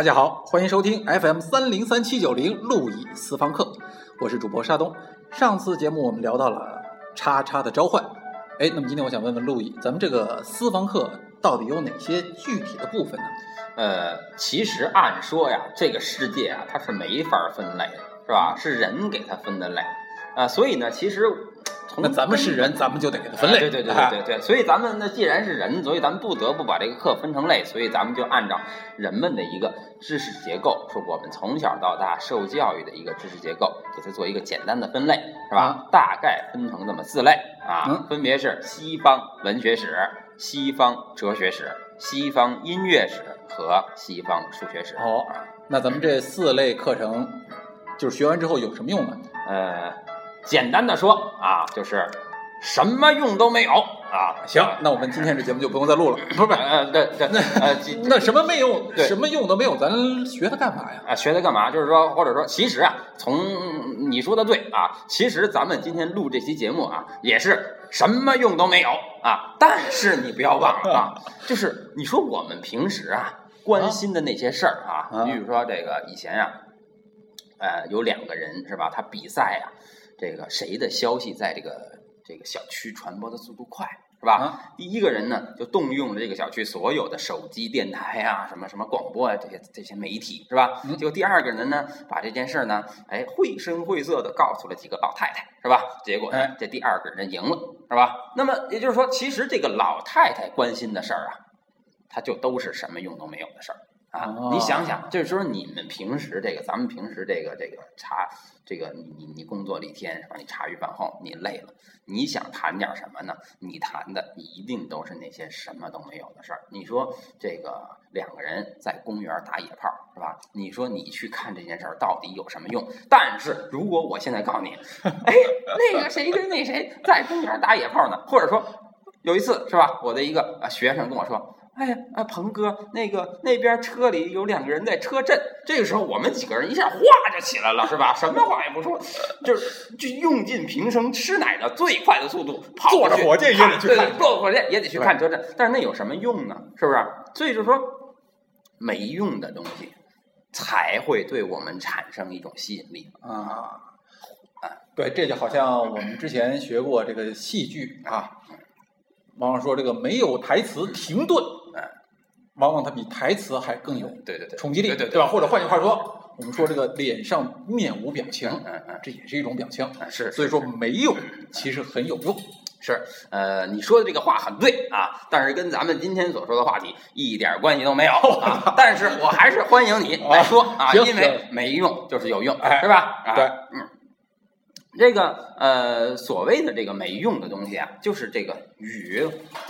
大家好，欢迎收听 FM 三零三七九零路易私房课，我是主播沙东。上次节目我们聊到了叉叉的召唤，哎，那么今天我想问问路易，咱们这个私房课到底有哪些具体的部分呢？呃，其实按说呀，这个世界啊，它是没法分类的，是吧？是人给它分的类啊，所以呢，其实。那咱们是人，咱们就得给它分类。对对对对对对，所以咱们那既然是人，所以咱们不得不把这个课分成类，所以咱们就按照人们的一个知识结构，是我们从小到大受教育的一个知识结构，给它做一个简单的分类，是吧？大概分成这么四类啊，分别是西方文学史、西方哲学史、西方音乐史和西方数学史。哦，那咱们这四类课程，就是学完之后有什么用呢？呃。简单的说啊，就是什么用都没有啊。行，那我们今天这节目就不用再录了。不是，呃，对对，那呃，那什么没用，什么用都没有，咱学它干嘛呀？啊，学它干嘛？就是说，或者说，其实啊，从你说的对啊，其实咱们今天录这期节目啊，也是什么用都没有啊。但是你不要忘了啊，就是你说我们平时啊关心的那些事儿啊，比如说这个以前啊，呃，有两个人是吧？他比赛呀。这个谁的消息在这个这个小区传播的速度快，是吧？第一个人呢，就动用了这个小区所有的手机、电台啊，什么什么广播啊，这些这些媒体，是吧？结果第二个人呢，把这件事呢，哎，绘声绘色的告诉了几个老太太，是吧？结果呢，这第二个人赢了，是吧？那么也就是说，其实这个老太太关心的事儿啊，他就都是什么用都没有的事儿。啊，你想想，就是说你们平时这个，咱们平时这个这个茶，这个你你你工作了一天是吧？你茶余饭后你累了，你想谈点什么呢？你谈的一定都是那些什么都没有的事儿。你说这个两个人在公园打野炮是吧？你说你去看这件事儿到底有什么用？但是如果我现在告诉你，哎，那个谁跟那谁在公园打野炮呢？或者说有一次是吧？我的一个学生跟我说。哎呀，啊，鹏哥，那个那边车里有两个人在车震，这个时候我们几个人一下哗就起来了，是吧？什么话也不说，就是就用尽平生吃奶的最快的速度跑坐着火箭也得去看，坐着火箭也得去看车震。但是那有什么用呢？是不是？所以就说没用的东西才会对我们产生一种吸引力啊啊！对，这就好像我们之前学过这个戏剧啊，往往说这个没有台词停顿。往往它比台词还更有对对对冲击力，对对对吧？或者换句话说，我们说这个脸上面无表情，嗯嗯，这也是一种表情，是。所以说没用，其实很有用。是，呃，你说的这个话很对啊，但是跟咱们今天所说的话题一点关系都没有啊。但是我还是欢迎你来说啊，因为没用就是有用，是吧？啊对，嗯。这个呃，所谓的这个没用的东西啊，就是这个与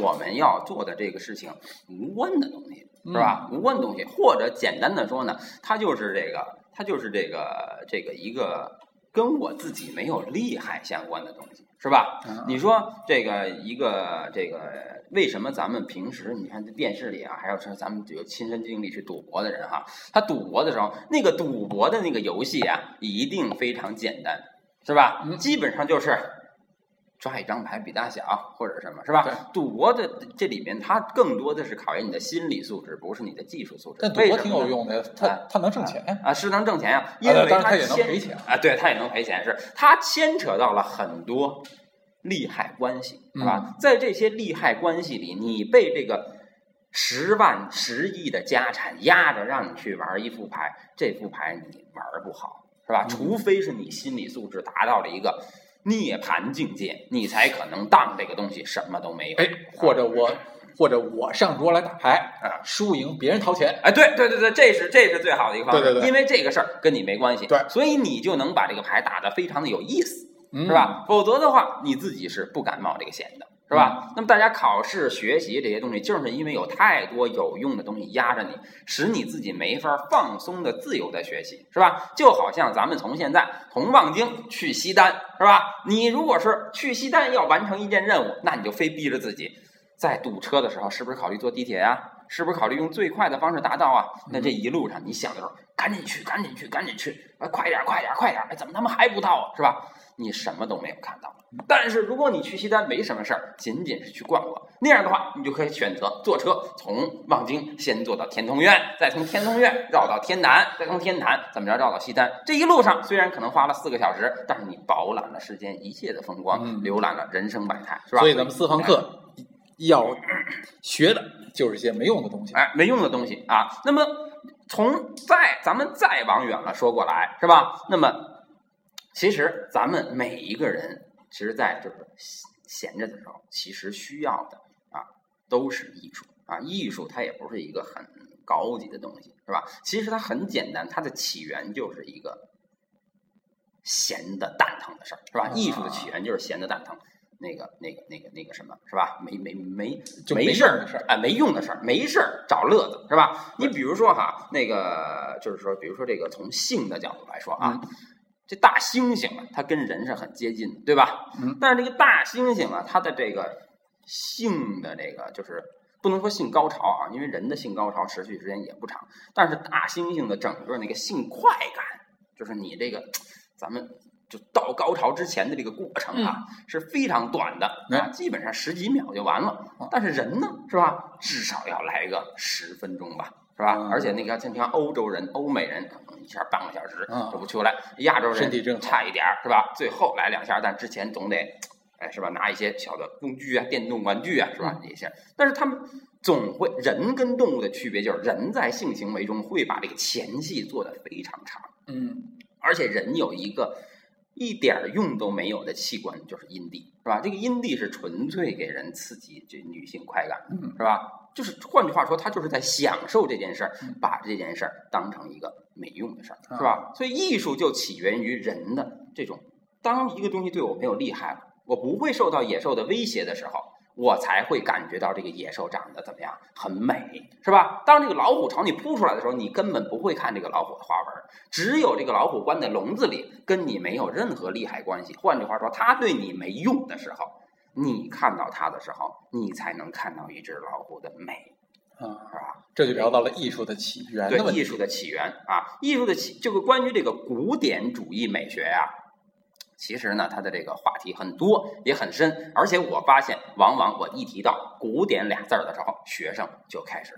我们要做的这个事情无关的东西，是吧？无关的东西，或者简单的说呢，它就是这个，它就是这个这个一个跟我自己没有利害相关的东西，是吧？你说这个一个这个为什么咱们平时你看电视里啊，还有说咱们有亲身经历去赌博的人哈，他赌博的时候，那个赌博的那个游戏啊，一定非常简单。是吧？基本上就是抓一张牌比大小，或者什么，是吧？赌博的这里面，它更多的是考验你的心理素质，不是你的技术素质。但赌博挺有用的，它它能挣钱啊，是能挣钱呀，因为它也能赔钱啊，对，它也能赔钱，是它牵扯到了很多利害关系，是吧？在这些利害关系里，你被这个十万、十亿的家产压着，让你去玩一副牌，这副牌你玩不好。是吧？除非是你心理素质达到了一个涅槃境界，你才可能当这个东西什么都没有。哎，或者我，或者我上桌来打牌啊，输赢别人掏钱。哎，对对对对，这是这是最好的一个方式。对对对，因为这个事儿跟你没关系。对，所以你就能把这个牌打得非常的有意思，是吧？否则的话，你自己是不敢冒这个险的。是吧？那么大家考试、学习这些东西，就是因为有太多有用的东西压着你，使你自己没法放松的自由的学习，是吧？就好像咱们从现在从望京去西单，是吧？你如果是去西单要完成一件任务，那你就非逼着自己，在堵车的时候，是不是考虑坐地铁呀？是不是考虑用最快的方式达到啊？那这一路上你想的时候，赶紧去，赶紧去，赶紧去，哎，快点，快点，快点！哎，怎么他们还不到啊？是吧？你什么都没有看到。但是如果你去西单没什么事儿，仅仅是去逛逛，那样的话，你就可以选择坐车从望京先坐到天通苑，再从天通苑绕到天坛，再从天坛怎么着绕到西单。这一路上虽然可能花了四个小时，但是你饱览了世间一切的风光，嗯浏览了人生百态，是吧？所以咱们私房课要学的就是些没用的东西。哎，没用的东西啊。那么从再咱们再往远了说过来，是吧？那么其实咱们每一个人，其实，在就是闲闲着的时候，其实需要的啊，都是艺术啊。艺术它也不是一个很高级的东西，是吧？其实它很简单，它的起源就是一个闲的蛋疼的事儿，是吧？啊艺术的起源就是闲的蛋疼。那个、那个、那个、那个什么，是吧？没、没、没，就没事儿的事儿哎，没用的事儿，没事儿找乐子，是吧？你比如说哈，那个就是说，比如说这个从性的角度来说啊，这大猩猩啊，它跟人是很接近的，对吧？嗯。但是这个大猩猩啊，它的这个性的这个就是不能说性高潮啊，因为人的性高潮持续时间也不长，但是大猩猩的整个那个性快感，就是你这个咱们。就到高潮之前的这个过程啊，是非常短的啊，基本上十几秒就完了。但是人呢，是吧？至少要来个十分钟吧，是吧？嗯而且那个像你看欧洲人、欧美人，可能一下半个小时嗯就不出来；亚洲身体差一点儿，是吧？最后来两下，但之前总得，哎，是吧？拿一些小的工具啊、电动玩具啊，是吧？这些，但是他们总会人跟动物的区别就是，人在性行为中会把这个前戏做得非常长，嗯而且人有一个。一点儿用都没有的器官就是阴蒂，是吧？这个阴蒂是纯粹给人刺激这女性快感，嗯是吧？就是换句话说，他就是在享受这件事儿嗯，把这件事儿当成一个没用的事儿，啊是吧？所以艺术就起源于人的这种，当一个东西对我没有利害了，我不会受到野兽的威胁的时候，我才会感觉到这个野兽长得怎么样，很美，是吧？当这个老虎朝你扑出来的时候，你根本不会看这个老虎的花纹，只有这个老虎关在笼子里，跟你没有任何利害关系。换句话说，它对你没用的时候，你看到它的时候，你才能看到一只老虎的美，啊，是吧？这就聊到了艺术的起源的。对艺术的起源啊，艺术的起这个关于这个古典主义美学呀、其实呢，它的这个话题很多，也很深，而且我发现，往往我一提到“古典”俩字儿的时候，学生就开始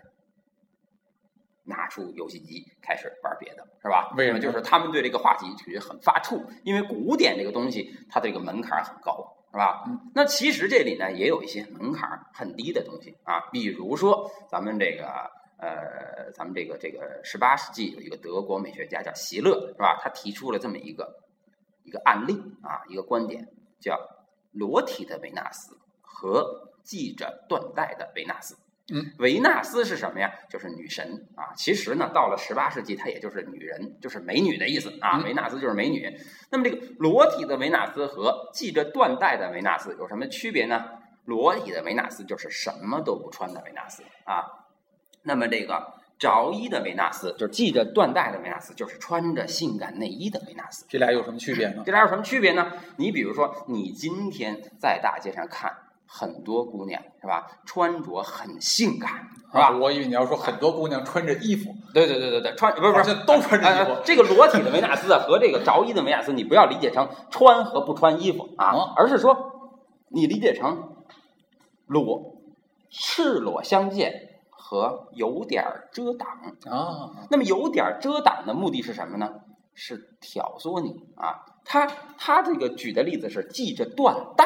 拿出游戏机开始玩别的，是吧？为什么就是他们对这个话题觉得很发怵，因为古典这个东西，它这个门槛很高，是吧？嗯那其实这里呢，也有一些门槛很低的东西啊，比如说咱们这个呃，咱们这个这个十八世纪有一个德国美学家叫席勒，是吧？他提出了这么一个一个案例啊，一个观点，叫裸体的维纳斯和系着缎带的维纳斯。嗯，维纳斯是什么呀？就是女神啊。其实呢，到了十八世纪，它也就是女人，就是美女的意思啊。嗯维纳斯就是美女。那么这个裸体的维纳斯和系着缎带的维纳斯有什么区别呢？裸体的维纳斯就是什么都不穿的维纳斯啊。那么这个着衣的维纳斯，就是系着缎带的维纳斯，就是穿着性感内衣的维纳斯。这俩有什么区别呢？这俩有什么区别呢？你比如说，你今天在大街上看很多姑娘是吧，穿着很性感是啊，吧？我以为你要说很多姑娘穿着衣服，对对对对对，穿不是不是都穿着衣服呃这个裸体的维纳斯啊和这个着衣的维纳斯，你不要理解成穿和不穿衣服啊，哦而是说你理解成裸、赤裸相见和有点遮挡。啊，那么有点遮挡的目的是什么呢？是挑唆你啊。他他这个举的例子是系着缎带，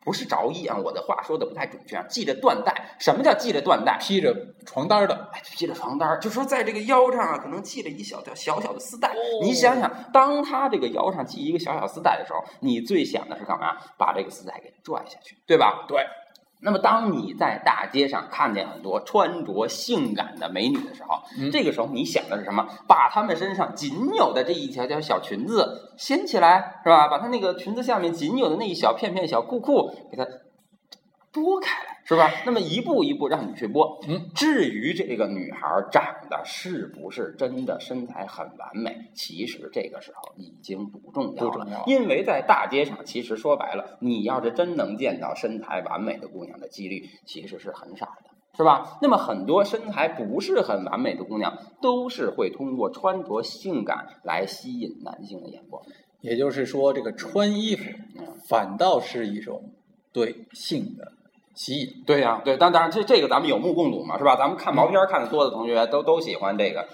不是着衣啊。我的话说的不太准确啊，系着缎带。什么叫系着缎带？披着床单的，哎，系着床单，就说在这个腰上啊，可能系了一小条小小的丝带。哦你想想，当他这个腰上系一个小小丝带的时候，你最想的是干嘛？把这个丝带给拽下去，对吧？对。那么，当你在大街上看见很多穿着性感的美女的时候，嗯这个时候你想的是什么？把她们身上仅有的这一条条小裙子掀起来，是吧？把她那个裙子下面仅有的那一小片片小裤裤给它拨开来，是吧？那么一步一步让你去播。嗯，至于这个女孩长得是不是真的身材很完美，其实这个时候已经不重要了，不重要因为在大街上，其实说白了，你要是真能见到身材完美的姑娘的几率其实是很少的。是吧？那么很多身材不是很完美的姑娘，都是会通过穿着性感来吸引男性的眼光。也就是说，这个穿衣服反倒是一种对性的吸引。对呀、对，但当然这这个咱们有目共睹嘛，是吧？咱们看毛片看的多的同学都都喜欢这个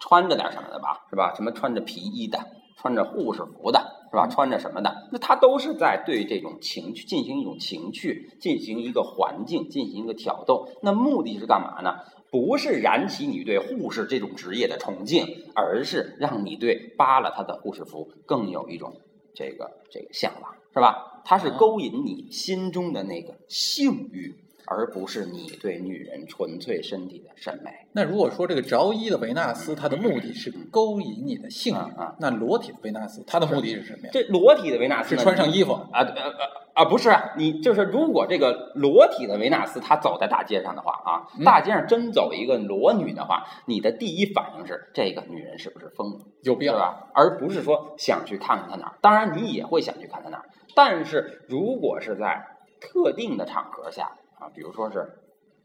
穿着点什么的吧，是吧？什么穿着皮衣的，穿着护士服的，是吧？穿着什么的，那他都是在对这种情趣进行一种情趣，进行一个环境，进行一个挑逗。那目的是干嘛呢？不是燃起你对护士这种职业的崇敬，而是让你对扒了他的护士服更有一种这个这个向往，是吧？它是勾引你心中的那个性欲，而不是你对女人纯粹身体的审美。那如果说这个着衣的维纳斯，它的目的是勾引你的性欲啊啊那裸体的维纳斯，它的目的是什么呀？这裸体的维纳斯是穿上衣服啊呃呃啊，不是啊，你就是如果这个裸体的维纳斯他走在大街上的话啊，嗯大街上真走一个裸女的话，你的第一反应是这个女人是不是疯了？有必要？对吧？而不是说想去看看她哪儿。当然，你也会想去看她哪儿，但是如果是在特定的场合下啊，比如说是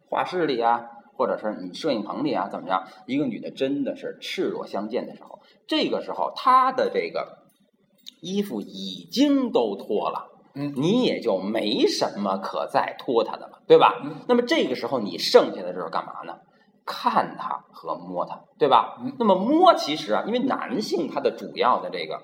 画室里啊，或者是你摄影棚里啊，怎么样？一个女的真的是赤裸相见的时候，这个时候她的这个衣服已经都脱了。嗯你也就没什么可再脱她的了，对吧？嗯那么这个时候你剩下的就是干嘛呢？看她和摸她，对吧？嗯那么摸其实啊，因为男性他的主要的这个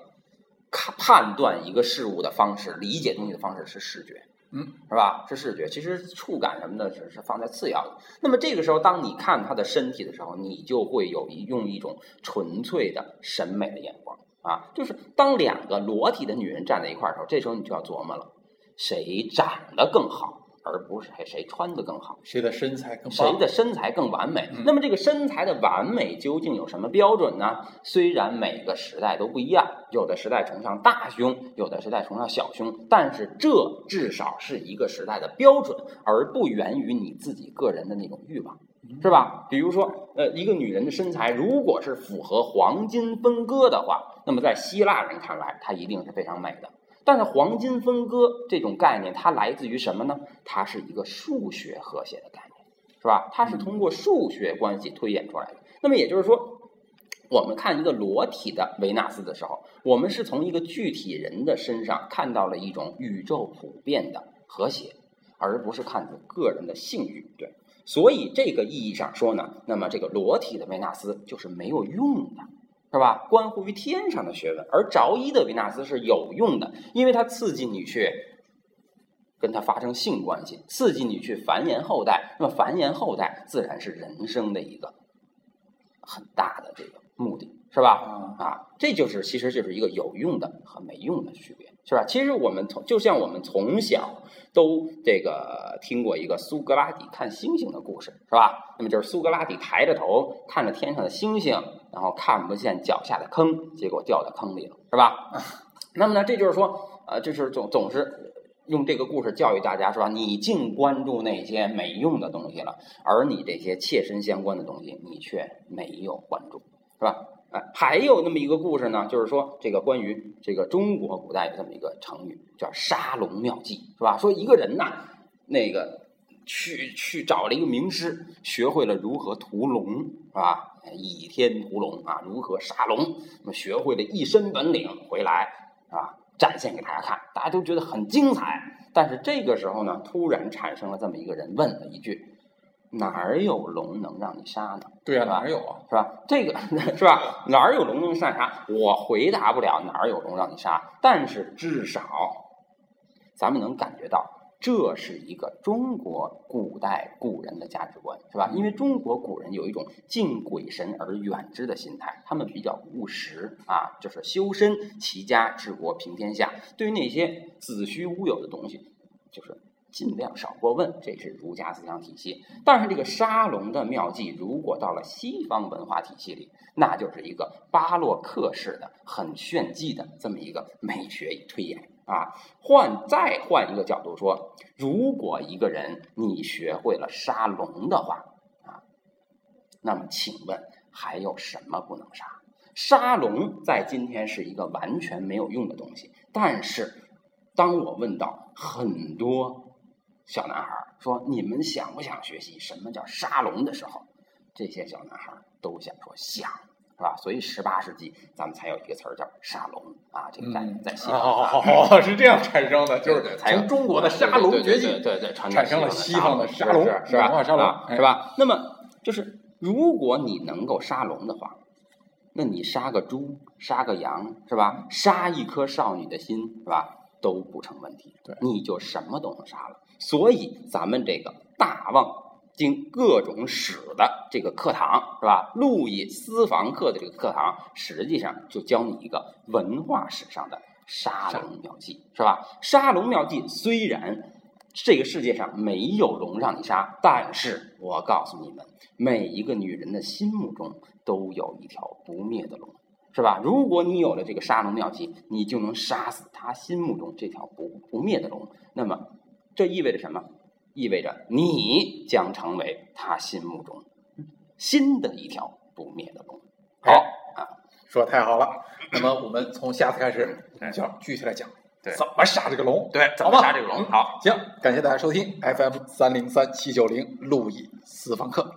看判断一个事物的方式、理解东西的方式是视觉，嗯，是吧？是视觉，其实触感什么的只是放在次要的。那么这个时候，当你看他的身体的时候，你就会有一用一种纯粹的审美的眼光啊，就是当两个裸体的女人站在一块儿的时候，这时候你就要琢磨了，谁长得更好，而不是谁谁穿的更好。谁的身材更谁？的身材更完美嗯？那么这个身材的完美究竟有什么标准呢？虽然每个时代都不一样，有的时代崇尚大胸，有的时代崇尚小胸，但是这至少是一个时代的标准，而不源于你自己个人的那种欲望，是吧？比如说，呃，一个女人的身材如果是符合黄金分割的话，那么在希腊人看来，她一定是非常美的。但是黄金分割这种概念，它来自于什么呢？它是一个数学和谐的概念。是吧？它是通过数学关系推演出来的。那么也就是说，我们看一个裸体的维纳斯的时候，我们是从一个具体人的身上看到了一种宇宙普遍的和谐，而不是看个人的性欲。对，所以这个意义上说呢，那么这个裸体的维纳斯就是没有用的。是吧？关乎于天上的学问，而着衣的维纳斯是有用的，因为它刺激你去跟他发生性关系，刺激你去繁衍后代。那么繁衍后代自然是人生的一个很大的这个目的，是吧？啊，啊，这就是其实就是一个有用的和没用的区别，是吧？其实我们从就像我们从小都这个听过一个苏格拉底看星星的故事，是吧？那么就是苏格拉底抬着头看着天上的星星，然后看不见脚下的坑，结果掉到坑里了，是吧？那么呢，这就是说，呃，就是总总是用这个故事教育大家，是吧？你净关注那些没用的东西了，而你这些切身相关的东西，你却没有关注，是吧？哎，还有那么一个故事呢，就是说这个关于这个中国古代有这么一个成语，叫杀龙妙计，是吧？说一个人呐，那个去去找了一个名师，学会了如何屠龙，是吧？倚天屠龙啊，如何杀龙，那么学会了一身本领，回来啊，展现给大家看，大家都觉得很精彩。但是这个时候呢，突然产生了这么一个人问了一句：“哪儿有龙能让你杀呢？”对呀、哪有啊？是吧？这个 是吧？哪儿有龙能让你杀？我回答不了哪儿有龙让你杀，但是至少咱们能感觉到，这是一个中国古代古人的价值观，是吧？因为中国古人有一种敬鬼神而远之的心态，他们比较务实啊，就是修身齐家治国平天下。对于那些子虚乌有的东西，就是尽量少过问，这是儒家思想体系。但是这个沙龙的妙计，如果到了西方文化体系里，那就是一个巴洛克式的、很炫技的这么一个美学与推演啊。换再换一个角度说，如果一个人你学会了沙龙的话啊，那么请问还有什么不能杀？沙龙在今天是一个完全没有用的东西，但是当我问到很多小男孩说：“你们想不想学习什么叫沙龙？”的时候，这些小男孩都想说想，是吧？所以十八世纪咱们才有一个词儿叫沙龙啊，这个概念在西方是这样产生的，就是从中国的沙龙崛起对，对产生了西方的沙龙是是吧？文化沙龙是吧？那么就是如果你能够沙龙的话，那你杀个猪、杀个羊是吧？杀一颗少女的心是吧？都不成问题，对你就什么都能杀了。所以咱们这个大望经各种史的这个课堂是吧？路易私房课的这个课堂，实际上就教你一个文化史上的杀龙妙计，是吧？杀龙妙计虽然这个世界上没有龙让你杀，但是我告诉你们，每一个女人的心目中都有一条不灭的龙。是吧？如果你有了这个杀龙妙计，你就能杀死他心目中这条不不灭的龙。那么，这意味着什么？意味着你将成为他心目中新的一条不灭的龙。好啊，说的太好了。那么我们从下次开始就要具体来讲对怎么杀这个龙。对，怎么杀这个龙？嗯好。行，感谢大家收听 FM 三零三七九零路易私房课。